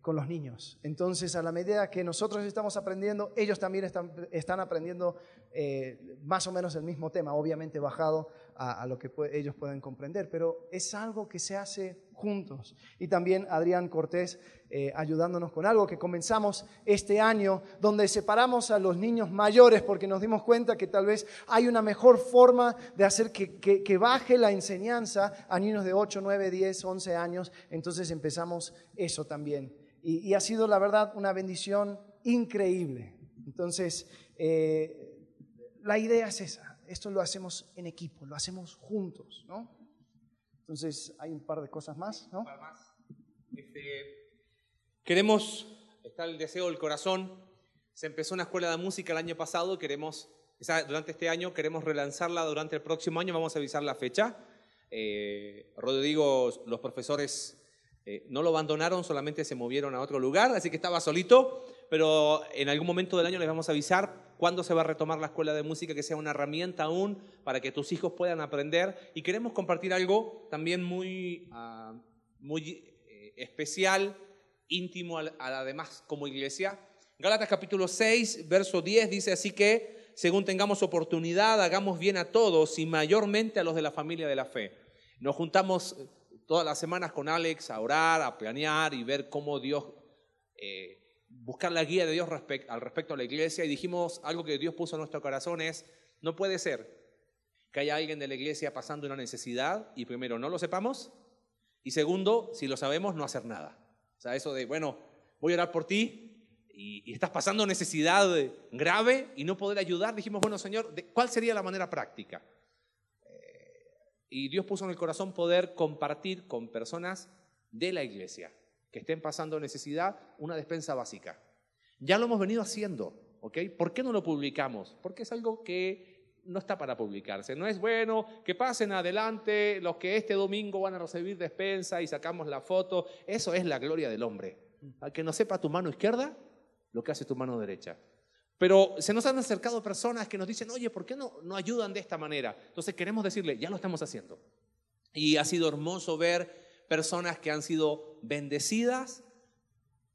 con los niños. Entonces, a la medida que nosotros estamos aprendiendo, ellos también están, están aprendiendo eh, más o menos el mismo tema, obviamente bajado a, lo que ellos pueden comprender, pero es algo que se hace juntos. Y también Adrián Cortés eh, ayudándonos con algo que comenzamos este año, donde separamos a los niños mayores porque nos dimos cuenta que tal vez hay una mejor forma de hacer que, que baje la enseñanza a niños de 8, 9, 10, 11 años. Entonces empezamos eso también y, ha sido, la verdad, una bendición increíble. Entonces, eh, la idea es esa. Esto lo hacemos en equipo, lo hacemos juntos, ¿no? Entonces, hay un par de cosas más, ¿no? Más. Este, queremos, está el deseo del corazón. Se empezó una escuela de música el año pasado, queremos, durante este año, queremos relanzarla durante el próximo año, vamos a avisar la fecha. Eh, Rodrigo, los profesores eh, no lo abandonaron, solamente se movieron a otro lugar, así que estaba solito, pero en algún momento del año les vamos a avisar cuándo se va a retomar la escuela de música, que sea una herramienta aún para que tus hijos puedan aprender. Y queremos compartir algo también muy, ah, muy eh, especial, íntimo además como iglesia. Gálatas capítulo 6, verso 10 dice así que, según tengamos oportunidad, hagamos bien a todos y mayormente a los de la familia de la fe. Nos juntamos todas las semanas con Alex a orar, a planear y ver cómo Dios, eh, buscar la guía de Dios al respecto a la iglesia. Y dijimos algo que Dios puso en nuestro corazón es, no puede ser que haya alguien de la iglesia pasando una necesidad y primero no lo sepamos y segundo, si lo sabemos, no hacer nada. O sea, eso de, bueno, voy a orar por ti y, y estás pasando necesidad grave y no poder ayudar. Dijimos, bueno, Señor, ¿cuál sería la manera práctica? Y Dios puso en el corazón poder compartir con personas de la iglesia que estén pasando necesidad una despensa básica. Ya lo hemos venido haciendo, ¿ok? ¿Por qué no lo publicamos? Porque es algo que no está para publicarse. No es bueno que pasen adelante los que este domingo van a recibir despensa y sacamos la foto. Eso es la gloria del hombre. Al que no sepa tu mano izquierda, lo que hace tu mano derecha. Pero se nos han acercado personas que nos dicen, oye, ¿por qué no, no ayudan de esta manera? Entonces queremos decirle, ya lo estamos haciendo. Y ha sido hermoso ver personas que han sido bendecidas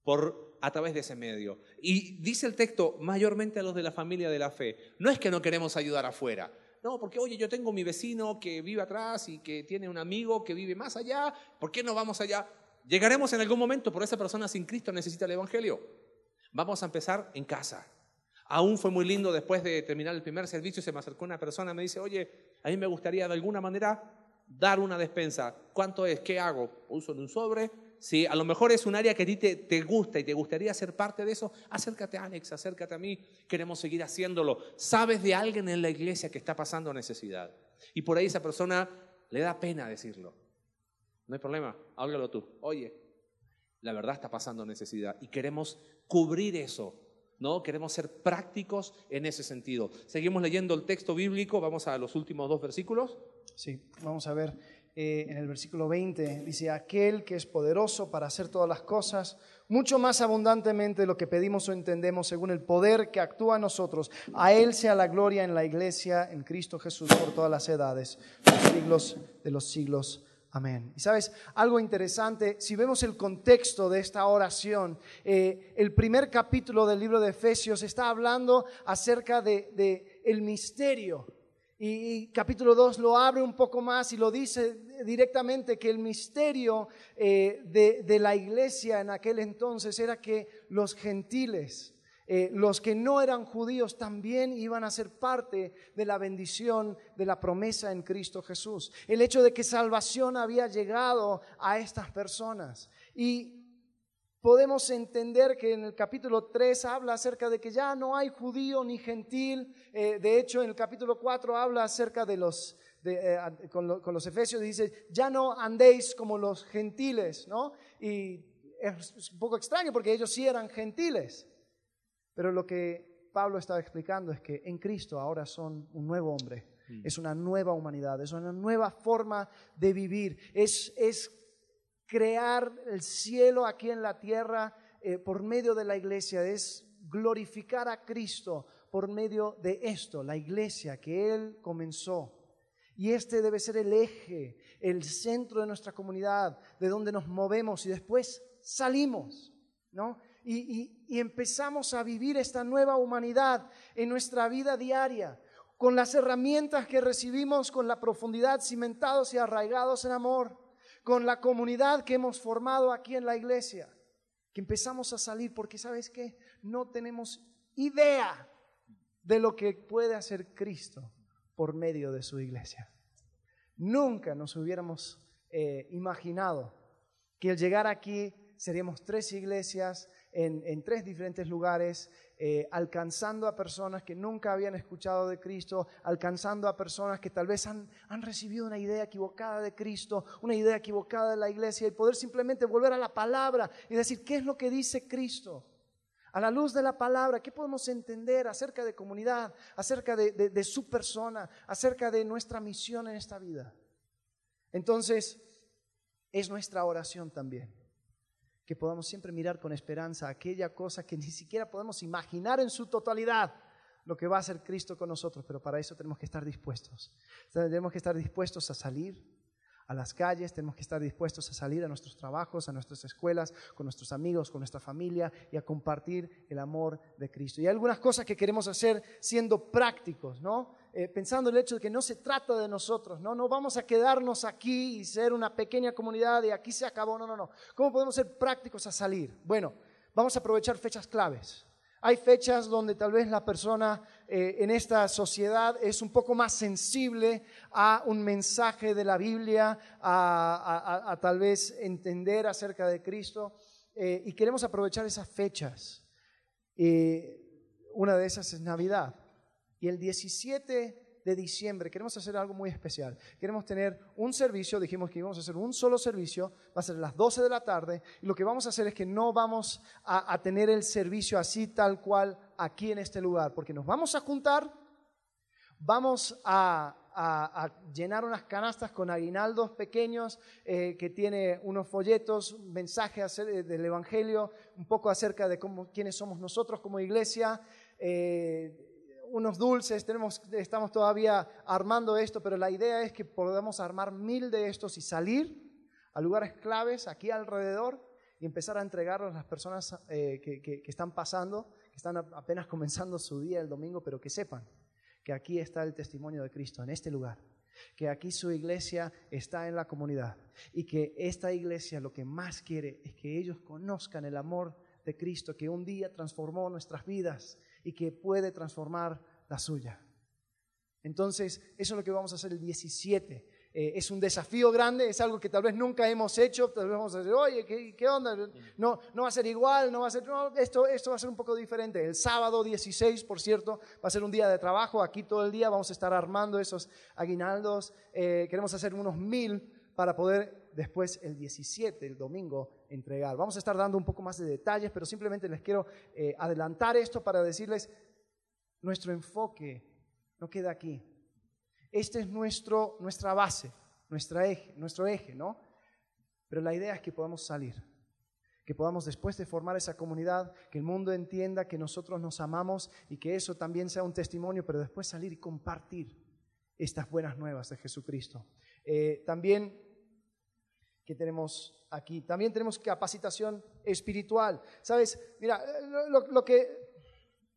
por, a través de ese medio. Y dice el texto, mayormente a los de la familia de la fe. No es que no queremos ayudar afuera. No, porque oye, yo tengo mi vecino que vive atrás y que tiene un amigo que vive más allá. ¿Por qué no vamos allá? Llegaremos en algún momento, pero esa persona sin Cristo necesita el Evangelio. Vamos a empezar en casa. Aún fue muy lindo después de terminar el primer servicio, se me acercó una persona me dice, oye, a mí me gustaría de alguna manera dar una despensa. ¿Cuánto es? ¿Qué hago? ¿Uso en un sobre? Si a lo mejor es un área que a ti te, te, gusta y te gustaría ser parte de eso, acércate a Alex, acércate a mí, queremos seguir haciéndolo. Sabes de alguien en la iglesia que está pasando necesidad. Y por ahí esa persona le da pena decirlo. No hay problema, háblalo tú. Oye, la verdad está pasando necesidad y queremos cubrir eso ¿no? Queremos ser prácticos en ese sentido. Seguimos leyendo el texto bíblico, vamos a los últimos dos versículos. Sí, vamos a ver eh, en el versículo 20, dice, aquel que es poderoso para hacer todas las cosas, mucho más abundantemente de lo que pedimos o entendemos, según el poder que actúa en nosotros. A Él sea la gloria en la iglesia, en Cristo Jesús, por todas las edades, los siglos de los siglos. Amén. Y sabes, algo interesante, si vemos el contexto de esta oración, eh, el primer capítulo del libro de Efesios está hablando acerca de, el misterio y, capítulo 2 lo abre un poco más y lo dice directamente que el misterio eh, de, la iglesia en aquel entonces era que los gentiles, eh, los que no eran judíos, también iban a ser parte de la bendición de la promesa en Cristo Jesús. El hecho de que salvación había llegado a estas personas. Y podemos entender que en el capítulo 3 habla acerca de que ya no hay judío ni gentil. Eh, de hecho, en el capítulo 4 habla acerca de los, eh, con, los efesios, dice, ya no andéis como los gentiles, ¿no? Y es un poco extraño porque ellos sí eran gentiles. Pero lo que Pablo estaba explicando es que en Cristo ahora son un nuevo hombre. Mm. Es una nueva humanidad, es una nueva forma de vivir. Es, es crear el cielo aquí en la tierra eh, por medio de la iglesia, es glorificar a Cristo por medio de esto, la iglesia que Él comenzó. Y este debe ser el eje, el centro de nuestra comunidad, de donde nos movemos y después salimos, ¿no? Y, empezamos a vivir esta nueva humanidad en nuestra vida diaria, con las herramientas que recibimos, con la profundidad, cimentados y arraigados en amor con la comunidad que hemos formado aquí en la iglesia, que empezamos a salir porque, ¿sabes qué? No tenemos idea de lo que puede hacer Cristo por medio de su iglesia. Nunca nos hubiéramos eh, imaginado que al llegar aquí seríamos tres iglesias en, tres diferentes lugares, eh, alcanzando a personas que nunca habían escuchado de Cristo, alcanzando a personas que tal vez han, han recibido una idea equivocada de Cristo, una idea equivocada de la iglesia, y poder simplemente volver a la palabra y decir, ¿qué es lo que dice Cristo? A la luz de la palabra, ¿qué podemos entender acerca de comunidad, acerca de su persona, acerca de nuestra misión en esta vida? Entonces, es nuestra oración también que podamos siempre mirar con esperanza aquella cosa que ni siquiera podemos imaginar en su totalidad lo que va a hacer Cristo con nosotros, pero para eso tenemos que estar dispuestos. Tenemos que estar dispuestos a salir a las calles, tenemos que estar dispuestos a salir a nuestros trabajos, a nuestras escuelas, con nuestros amigos, con nuestra familia y a compartir el amor de Cristo. Y hay algunas cosas que queremos hacer siendo prácticos, ¿no? Eh, pensando el hecho de que no se trata de nosotros, ¿no? No vamos a quedarnos aquí y ser una pequeña comunidad y aquí se acabó, no, no, no. ¿Cómo podemos ser prácticos a salir? Bueno, vamos a aprovechar fechas claves. Hay fechas donde tal vez la persona eh, en esta sociedad es un poco más sensible a un mensaje de la Biblia, a, tal vez entender acerca de Cristo, eh, y queremos aprovechar esas fechas. Eh, una de esas es Navidad. Y el 17 de diciembre queremos hacer algo muy especial. Queremos tener un servicio, dijimos que íbamos a hacer un solo servicio, va a ser a las 12 de la tarde, y lo que vamos a hacer es que no vamos a, tener el servicio así tal cual aquí en este lugar, porque nos vamos a juntar, vamos a, llenar unas canastas con aguinaldos pequeños eh, que tiene unos folletos, mensajes del Evangelio, un poco acerca de cómo, quiénes somos nosotros como iglesia. Eh, unos dulces, tenemos, estamos todavía armando esto, pero la idea es que podamos armar mil de estos y salir a lugares claves aquí alrededor y empezar a entregarlos a las personas eh, que, que, están pasando, que están apenas comenzando su día el domingo, pero que sepan que aquí está el testimonio de Cristo, en este lugar, que aquí su iglesia está en la comunidad y que esta iglesia lo que más quiere es que ellos conozcan el amor de Cristo que un día transformó nuestras vidas y que puede transformar la suya. Entonces, eso es lo que vamos a hacer el 17. Eh, es un desafío grande, es algo que tal vez nunca hemos hecho, tal vez vamos a decir, oye, ¿qué, onda? No, no va a ser igual, no va a ser, esto, esto va a ser un poco diferente. El sábado 16, por cierto, va a ser un día de trabajo, aquí todo el día vamos a estar armando esos aguinaldos, eh, queremos hacer unos mil para poder después el 17, el domingo, entregar. Vamos a estar dando un poco más de detalles, pero simplemente les quiero eh, adelantar esto para decirles, nuestro enfoque no queda aquí. Esta es nuestro, nuestra base. nuestra eje, nuestro eje, ¿no? Pero la idea es que podamos salir, que podamos después de formar esa comunidad, que el mundo entienda que nosotros nos amamos y que eso también sea un testimonio, pero después salir y compartir estas buenas nuevas de Jesucristo. Eh, también que tenemos aquí, también tenemos capacitación espiritual. Sabes, mira, lo, que,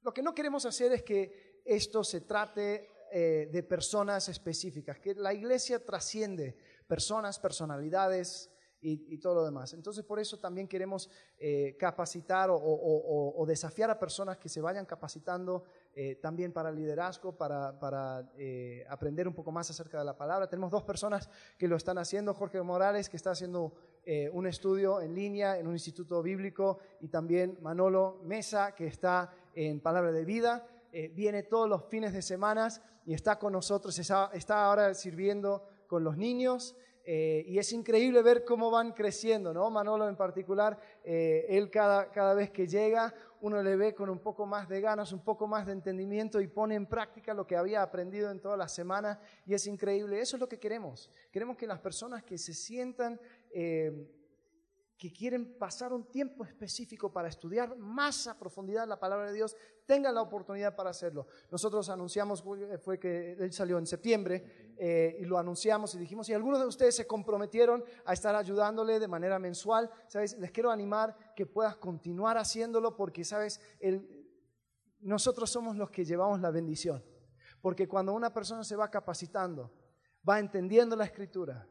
lo que no queremos hacer es que esto se trate eh, de personas específicas, que la iglesia trasciende personas, personalidades, y, todo lo demás. Entonces, por eso también queremos eh, capacitar o, desafiar a personas que se vayan capacitando eh, también para liderazgo, para, eh, aprender un poco más acerca de la palabra. Tenemos dos personas que lo están haciendo, Jorge Morales, que está haciendo un estudio en línea en un instituto bíblico, y también Manolo Mesa, que está en Palabra de Vida. viene todos los fines de semana y está con nosotros, está ahora sirviendo con los niños. Eh, y es increíble ver cómo van creciendo, ¿no? Manolo en particular, eh, él cada, cada vez que llega, uno le ve con un poco más de ganas, un poco más de entendimiento y pone en práctica lo que había aprendido en toda la semana y es increíble. Eso es lo que queremos. Queremos que las personas que se sientan... Eh, que quieren pasar un tiempo específico para estudiar más a profundidad la palabra de Dios, tengan la oportunidad para hacerlo. Nosotros anunciamos, fue que él salió en septiembre, eh, y lo anunciamos y dijimos, si algunos de ustedes se comprometieron a estar ayudándole de manera mensual, ¿sabes? Les quiero animar que puedas continuar haciéndolo porque, ¿sabes? nosotros somos los que llevamos la bendición. Porque cuando una persona se va capacitando, va entendiendo la escritura,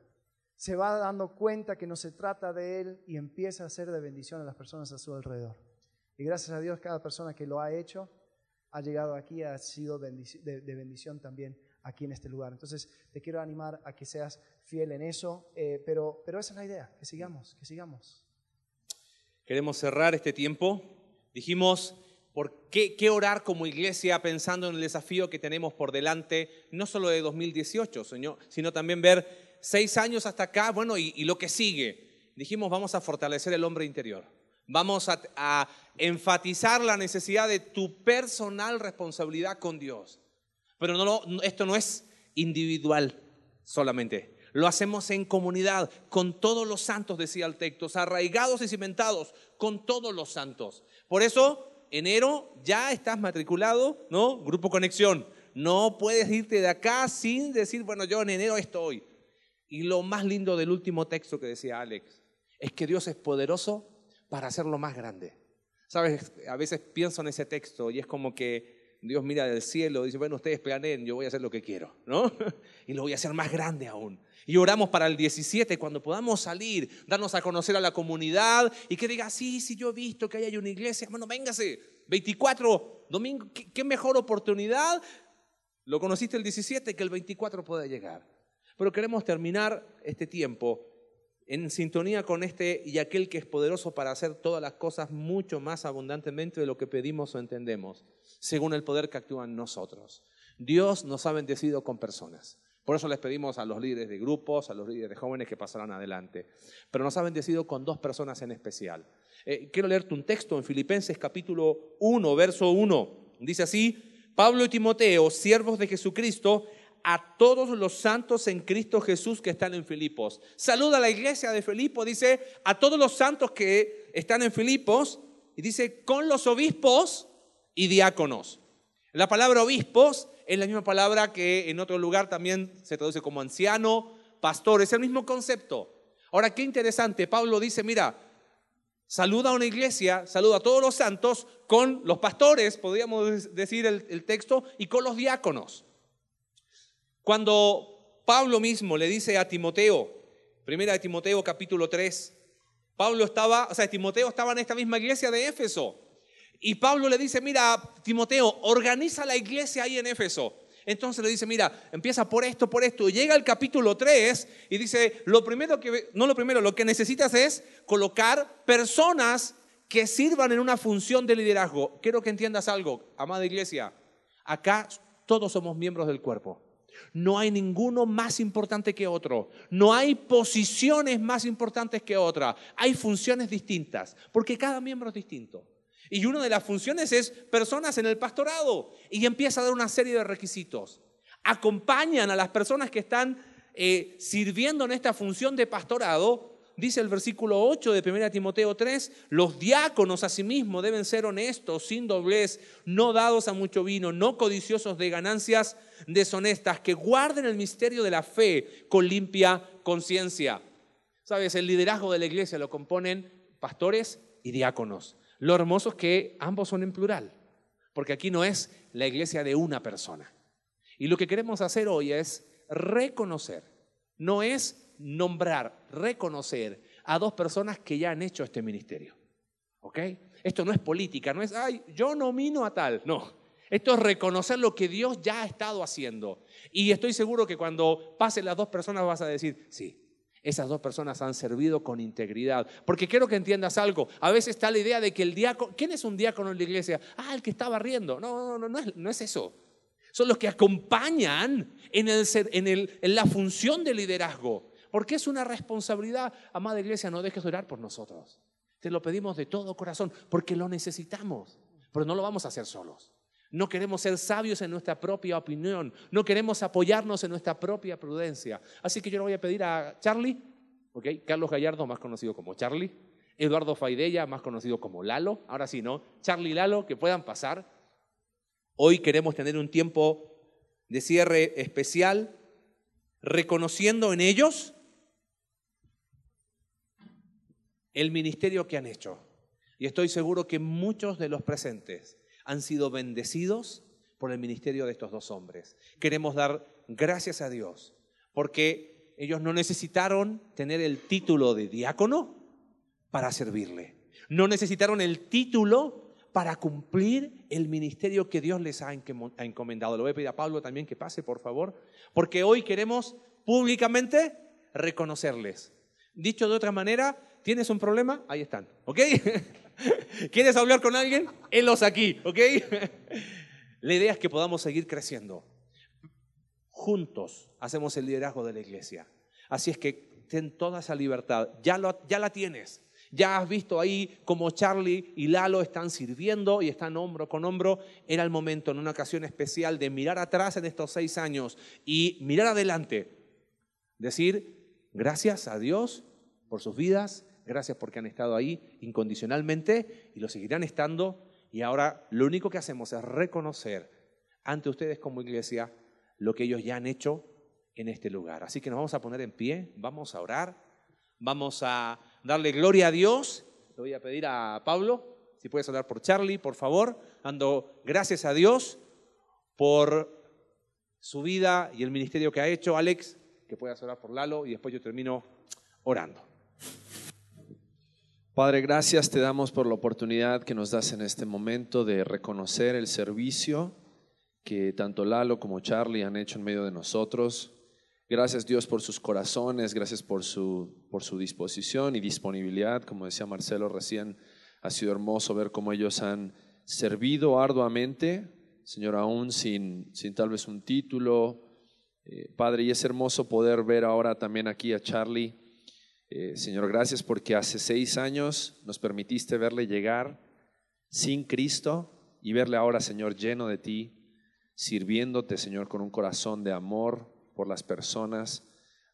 se va dando cuenta que no se trata de Él y empieza a ser de bendición a las personas a su alrededor. Y gracias a Dios, cada persona que lo ha hecho ha llegado aquí, ha sido de, bendición también aquí en este lugar. Entonces, te quiero animar a que seas fiel en eso, eh, pero, pero esa es la idea, que sigamos, que sigamos. Queremos cerrar este tiempo. Dijimos, ¿por qué, orar como iglesia pensando en el desafío que tenemos por delante, no solo de 2018, sino también ver seis años hasta acá, bueno, y, lo que sigue. Dijimos, vamos a fortalecer el hombre interior. Vamos a, enfatizar la necesidad de tu personal responsabilidad con Dios. Pero no, esto no es individual solamente. Lo hacemos en comunidad, con todos los santos, decía el texto, arraigados y cimentados, con todos los santos. Por eso, enero ya estás matriculado, ¿no? Grupo Conexión. No puedes irte de acá sin decir, bueno, yo en enero estoy. Y lo más lindo del último texto que decía Alex es que Dios es poderoso para hacerlo más grande. Sabes, a veces pienso en ese texto y es como que Dios mira del cielo dice, bueno, ustedes planeen, yo voy a hacer lo que quiero, ¿no? Y lo voy a hacer más grande aún. Y oramos para el 17, cuando podamos salir, darnos a conocer a la comunidad y que diga, sí, sí, yo he visto que ahí hay una iglesia, bueno, véngase, 24, domingo, ¿qué, qué mejor oportunidad? Lo conociste el 17, que el 24 pueda llegar. Pero queremos terminar este tiempo en sintonía con este y aquel que es poderoso para hacer todas las cosas mucho más abundantemente de lo que pedimos o entendemos, según el poder que actúa en nosotros. Dios nos ha bendecido con personas. Por eso les pedimos a los líderes de grupos, a los líderes de jóvenes que pasarán adelante. Pero nos ha bendecido con dos personas en especial. Eh, quiero leerte un texto en Filipenses capítulo 1, verso 1. Dice así, Pablo y Timoteo, siervos de Jesucristo, a todos los santos en Cristo Jesús que están en Filipos. Saluda a la iglesia de Filipos, dice a todos los santos que están en Filipos y dice con los obispos y diáconos. La palabra obispos es la misma palabra que en otro lugar también se traduce como anciano, pastor, es el mismo concepto. Ahora, qué interesante, Pablo dice, mira, saluda a una iglesia, saluda a todos los santos con los pastores, podríamos decir el, el texto, y con los diáconos. Cuando Pablo mismo le dice a Timoteo, primera de Timoteo capítulo 3, Pablo estaba, o sea, Timoteo estaba en esta misma iglesia de Éfeso. Y Pablo le dice, mira, Timoteo, organiza la iglesia ahí en Éfeso. Entonces le dice, mira, empieza por esto, por esto. Llega al capítulo 3 y dice, lo primero que, no lo primero, lo que necesitas es colocar personas que sirvan en una función de liderazgo. Quiero que entiendas algo, amada iglesia. Acá todos somos miembros del cuerpo. No hay ninguno más importante que otro. No hay posiciones más importantes que otra. Hay funciones distintas, porque cada miembro es distinto. Y una de las funciones es personas en el pastorado. Y empieza a dar una serie de requisitos. Acompañan a las personas que están eh, sirviendo en esta función de pastorado, dice el versículo 8 de 1 Timoteo 3, los diáconos asimismo deben ser honestos, sin doblez, no dados a mucho vino, no codiciosos de ganancias deshonestas, que guarden el misterio de la fe con limpia conciencia. Sabes, el liderazgo de la iglesia lo componen pastores y diáconos. Lo hermoso es que ambos son en plural, porque aquí no es la iglesia de una persona. Y lo que queremos hacer hoy es reconocer, no es nombrar, reconocer a dos personas que ya han hecho este ministerio. ¿Ok? Esto no es política, no es, ay, yo nomino a tal, no. Esto es reconocer lo que Dios ya ha estado haciendo. Y estoy seguro que cuando pasen las dos personas vas a decir, sí, esas dos personas han servido con integridad. Porque quiero que entiendas algo. A veces está la idea de que el diácono, ¿quién es un diácono en la iglesia? Ah, el que estaba riendo. No, no, no, no es eso. Son los que acompañan en, en la función de liderazgo. Porque es una responsabilidad. Amada iglesia, no dejes de orar por nosotros. Te lo pedimos de todo corazón, porque lo necesitamos. Pero no lo vamos a hacer solos. No queremos ser sabios en nuestra propia opinión. No queremos apoyarnos en nuestra propia prudencia. Así que yo le voy a pedir a Charlie, ¿okay? Carlos Gallardo, más conocido como Charlie. Eduardo Faidella, más conocido como Lalo. Ahora sí, ¿no? Charlie y Lalo, que puedan pasar. Hoy queremos tener un tiempo de cierre especial, reconociendo en ellos el ministerio que han hecho. Y estoy seguro que muchos de los presentes han sido bendecidos por el ministerio de estos dos hombres. Queremos dar gracias a Dios porque ellos no necesitaron tener el título de diácono para servirle. No necesitaron el título para cumplir el ministerio que Dios les ha encomendado. Lo voy a pedir a Pablo también que pase, por favor, porque hoy queremos públicamente reconocerles. Dicho de otra manera, ¿tienes un problema? Ahí están, ¿ok? ¿Quieres hablar con alguien? Helos aquí, ¿ok? La idea es que podamos seguir creciendo. Juntos hacemos el liderazgo de la iglesia. Así es que ten toda esa libertad. Ya, lo, ya la tienes. Ya has visto ahí como Charlie y Lalo están sirviendo y están hombro con hombro. Era el momento en una ocasión especial de mirar atrás en estos seis años y mirar adelante. Decir, gracias a Dios por sus vidas, Gracias porque han estado ahí incondicionalmente y lo seguirán estando. Y ahora lo único que hacemos es reconocer ante ustedes como iglesia lo que ellos ya han hecho en este lugar. Así que nos vamos a poner en pie, vamos a orar, vamos a darle gloria a Dios. Le voy a pedir a Pablo, si puedes orar por Charlie, por favor, dando gracias a Dios por su vida y el ministerio que ha hecho. Alex, que puedas orar por Lalo y después yo termino orando. Padre, gracias te damos por la oportunidad que nos das en este momento de reconocer el servicio que tanto Lalo como Charlie han hecho en medio de nosotros. Gracias Dios por sus corazones, gracias por su, por su disposición y disponibilidad. Como decía Marcelo recién, ha sido hermoso ver cómo ellos han servido arduamente, Señor, aún sin, sin tal vez un título. Eh, Padre, y es hermoso poder ver ahora también aquí a Charlie eh, Señor, gracias porque hace seis años nos permitiste verle llegar sin Cristo y verle ahora, Señor, lleno de ti, sirviéndote, Señor, con un corazón de amor por las personas.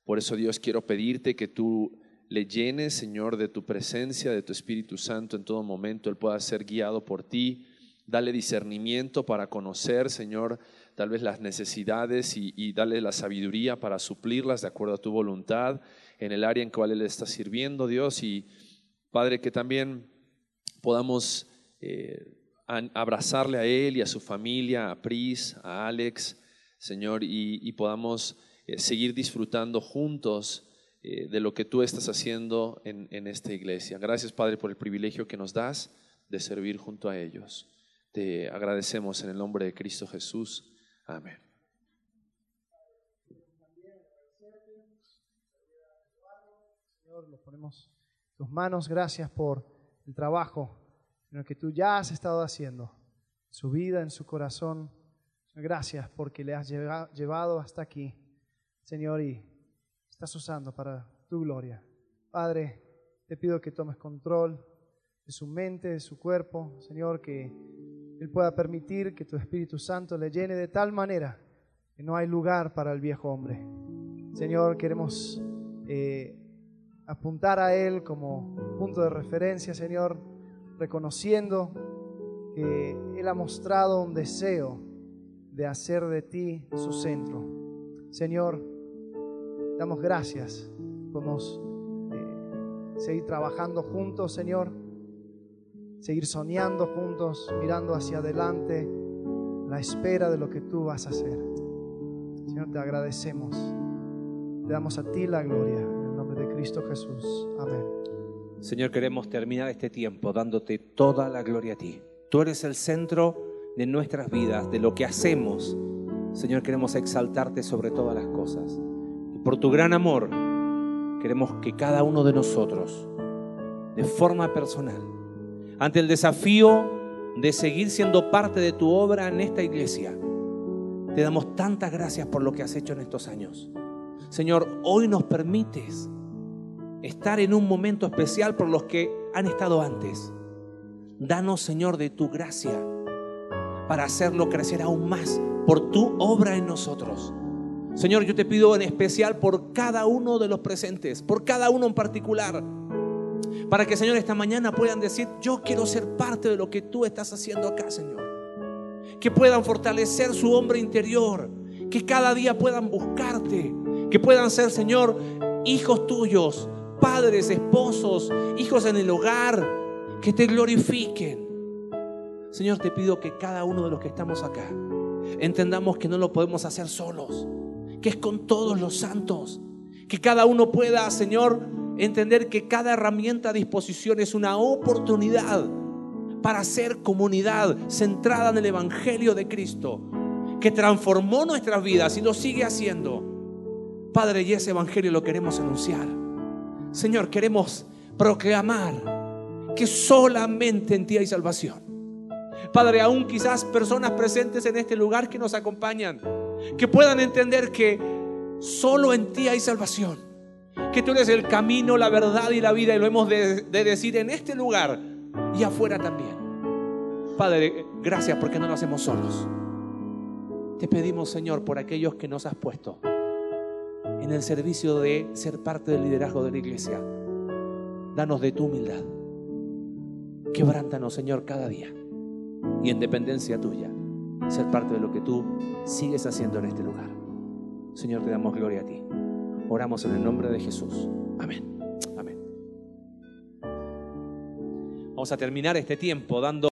Por eso, Dios, quiero pedirte que tú le llenes, Señor, de tu presencia, de tu Espíritu Santo en todo momento. Él pueda ser guiado por ti. Dale discernimiento para conocer, Señor, tal vez las necesidades y, y dale la sabiduría para suplirlas de acuerdo a tu voluntad en el área en cual Él está sirviendo, Dios. Y Padre, que también podamos eh, abrazarle a Él y a su familia, a Pris, a Alex, Señor, y, podamos eh, seguir disfrutando juntos eh, de lo que tú estás haciendo en, en esta iglesia. Gracias, Padre, por el privilegio que nos das de servir junto a ellos. Te agradecemos en el nombre de Cristo Jesús. Amén. Los ponemos en tus manos. Gracias por el trabajo en el que tú ya has estado haciendo, su vida, en su corazón. Gracias porque le has llevado hasta aquí, Señor, y estás usando para tu gloria. Padre, te pido que tomes control de su mente, de su cuerpo, Señor, que Él pueda permitir que tu Espíritu Santo le llene de tal manera que no hay lugar para el viejo hombre. Señor, queremos eh, apuntar a Él como punto de referencia, Señor, reconociendo que Él ha mostrado un deseo de hacer de ti su centro. Señor, damos gracias. Podemos eh, seguir trabajando juntos, Señor. Seguir soñando juntos, mirando hacia adelante, la espera de lo que tú vas a hacer. Señor, te agradecemos. Te damos a ti la gloria. De Cristo Jesús. Amén. Señor, queremos terminar este tiempo dándote toda la gloria a ti. Tú eres el centro de nuestras vidas, de lo que hacemos. Señor, queremos exaltarte sobre todas las cosas. Y por tu gran amor, queremos que cada uno de nosotros, de forma personal, ante el desafío de seguir siendo parte de tu obra en esta iglesia, te damos tantas gracias por lo que has hecho en estos años. Señor, hoy nos permites estar en un momento especial por los que han estado antes. Danos, Señor, de tu gracia para hacerlo crecer aún más por tu obra en nosotros. Señor, yo te pido en especial por cada uno de los presentes, por cada uno en particular, para que, Señor, esta mañana puedan decir, yo quiero ser parte de lo que tú estás haciendo acá, Señor. Que puedan fortalecer su hombre interior, que cada día puedan buscarte, que puedan ser, Señor, hijos tuyos, padres, esposos, hijos en el hogar, que te glorifiquen. Señor, te pido que cada uno de los que estamos acá entendamos que no lo podemos hacer solos, que es con todos los santos, que cada uno pueda, Señor, entender que cada herramienta a disposición es una oportunidad para ser comunidad centrada en el Evangelio de Cristo, que transformó nuestras vidas y lo sigue haciendo. Padre, y ese Evangelio lo queremos anunciar. Señor, queremos proclamar que solamente en ti hay salvación. Padre, aún quizás personas presentes en este lugar que nos acompañan, que puedan entender que solo en ti hay salvación, que tú eres el camino, la verdad y la vida y lo hemos de, de decir en este lugar y afuera también. Padre, gracias porque no lo hacemos solos. Te pedimos, Señor, por aquellos que nos has puesto en el servicio de ser parte del liderazgo de la iglesia. Danos de tu humildad. Quebrántanos, Señor, cada día. Y en dependencia tuya, ser parte de lo que tú sigues haciendo en este lugar. Señor, te damos gloria a ti. Oramos en el nombre de Jesús. Amén. Amén. Vamos a terminar este tiempo dando...